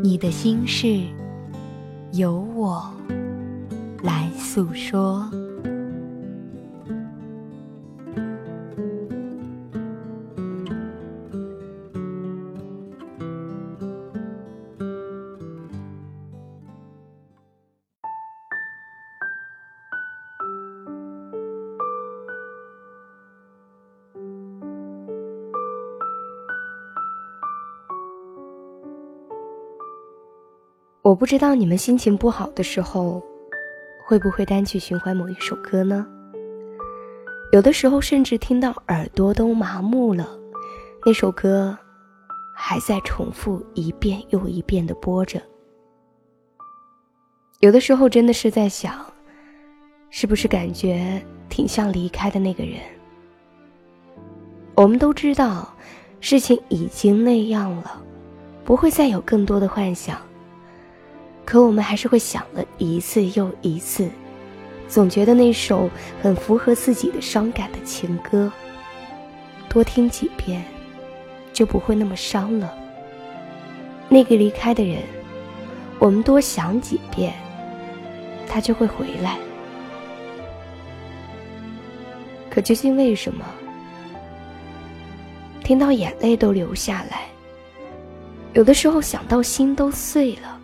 你的心事，由我来诉说。我不知道你们心情不好的时候，会不会单曲循环某一首歌呢？有的时候甚至听到耳朵都麻木了，那首歌还在重复一遍又一遍的播着。有的时候真的是在想，是不是感觉挺像离开的那个人？我们都知道，事情已经那样了，不会再有更多的幻想。可我们还是会想了一次又一次，总觉得那首很符合自己的伤感的情歌，多听几遍，就不会那么伤了。那个离开的人，我们多想几遍，他就会回来。可究竟为什么，听到眼泪都流下来，有的时候想到心都碎了。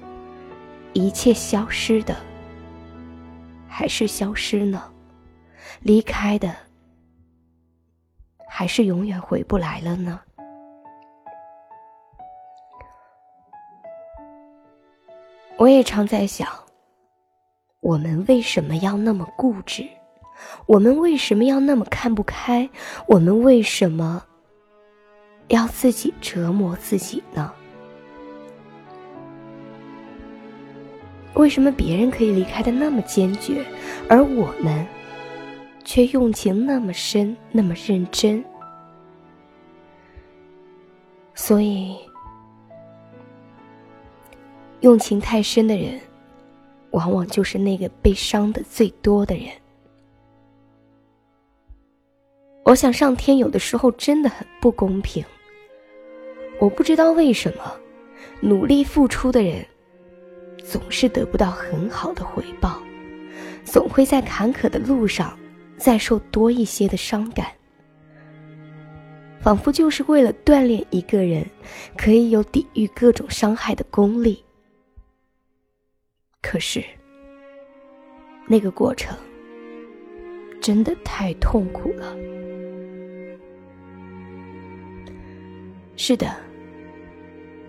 一切消失的，还是消失呢？离开的，还是永远回不来了呢？我也常在想，我们为什么要那么固执？我们为什么要那么看不开？我们为什么要自己折磨自己呢？为什么别人可以离开的那么坚决，而我们却用情那么深、那么认真？所以，用情太深的人，往往就是那个被伤的最多的人。我想，上天有的时候真的很不公平。我不知道为什么，努力付出的人。总是得不到很好的回报，总会在坎坷的路上再受多一些的伤感，仿佛就是为了锻炼一个人可以有抵御各种伤害的功力。可是，那个过程真的太痛苦了。是的，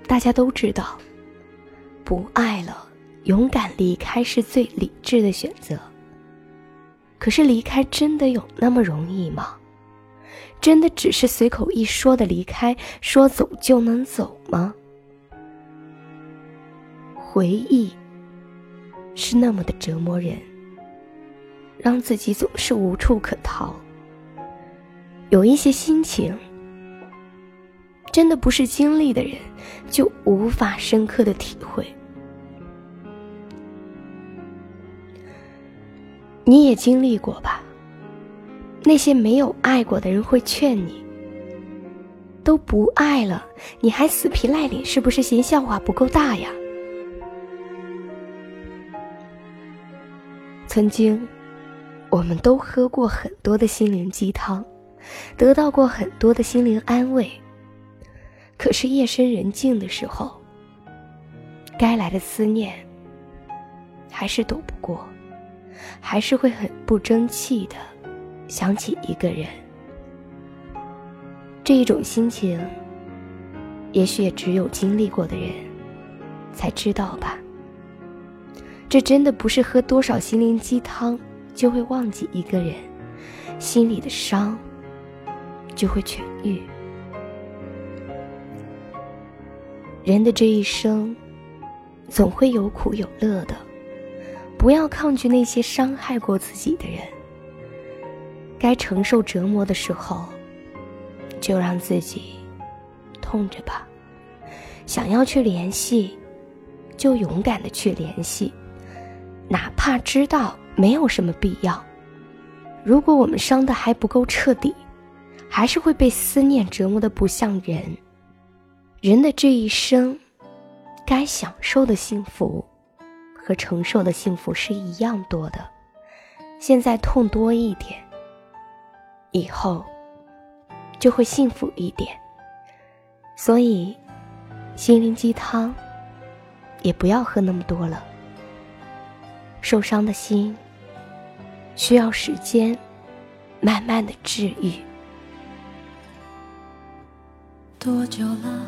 大家都知道。不爱了，勇敢离开是最理智的选择。可是离开真的有那么容易吗？真的只是随口一说的离开，说走就能走吗？回忆是那么的折磨人，让自己总是无处可逃。有一些心情。真的不是经历的人，就无法深刻的体会。你也经历过吧？那些没有爱过的人会劝你：“都不爱了，你还死皮赖脸，是不是嫌笑话不够大呀？”曾经，我们都喝过很多的心灵鸡汤，得到过很多的心灵安慰。可是夜深人静的时候，该来的思念还是躲不过，还是会很不争气的想起一个人。这一种心情，也许也只有经历过的人才知道吧。这真的不是喝多少心灵鸡汤就会忘记一个人，心里的伤就会痊愈。人的这一生，总会有苦有乐的。不要抗拒那些伤害过自己的人。该承受折磨的时候，就让自己痛着吧。想要去联系，就勇敢的去联系，哪怕知道没有什么必要。如果我们伤的还不够彻底，还是会被思念折磨的不像人。人的这一生，该享受的幸福，和承受的幸福是一样多的。现在痛多一点，以后就会幸福一点。所以。心灵鸡汤，也不要喝那么多了。受伤的心需要时间，慢慢的治愈。多久了，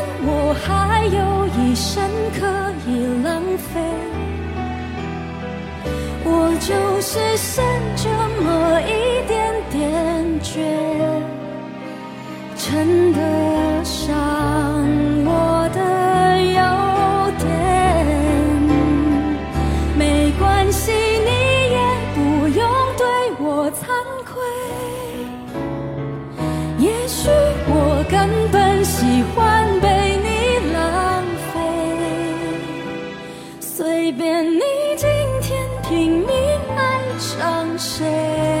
我还有一生可以浪费，我就是剩这么一点点倔，真的。想谁？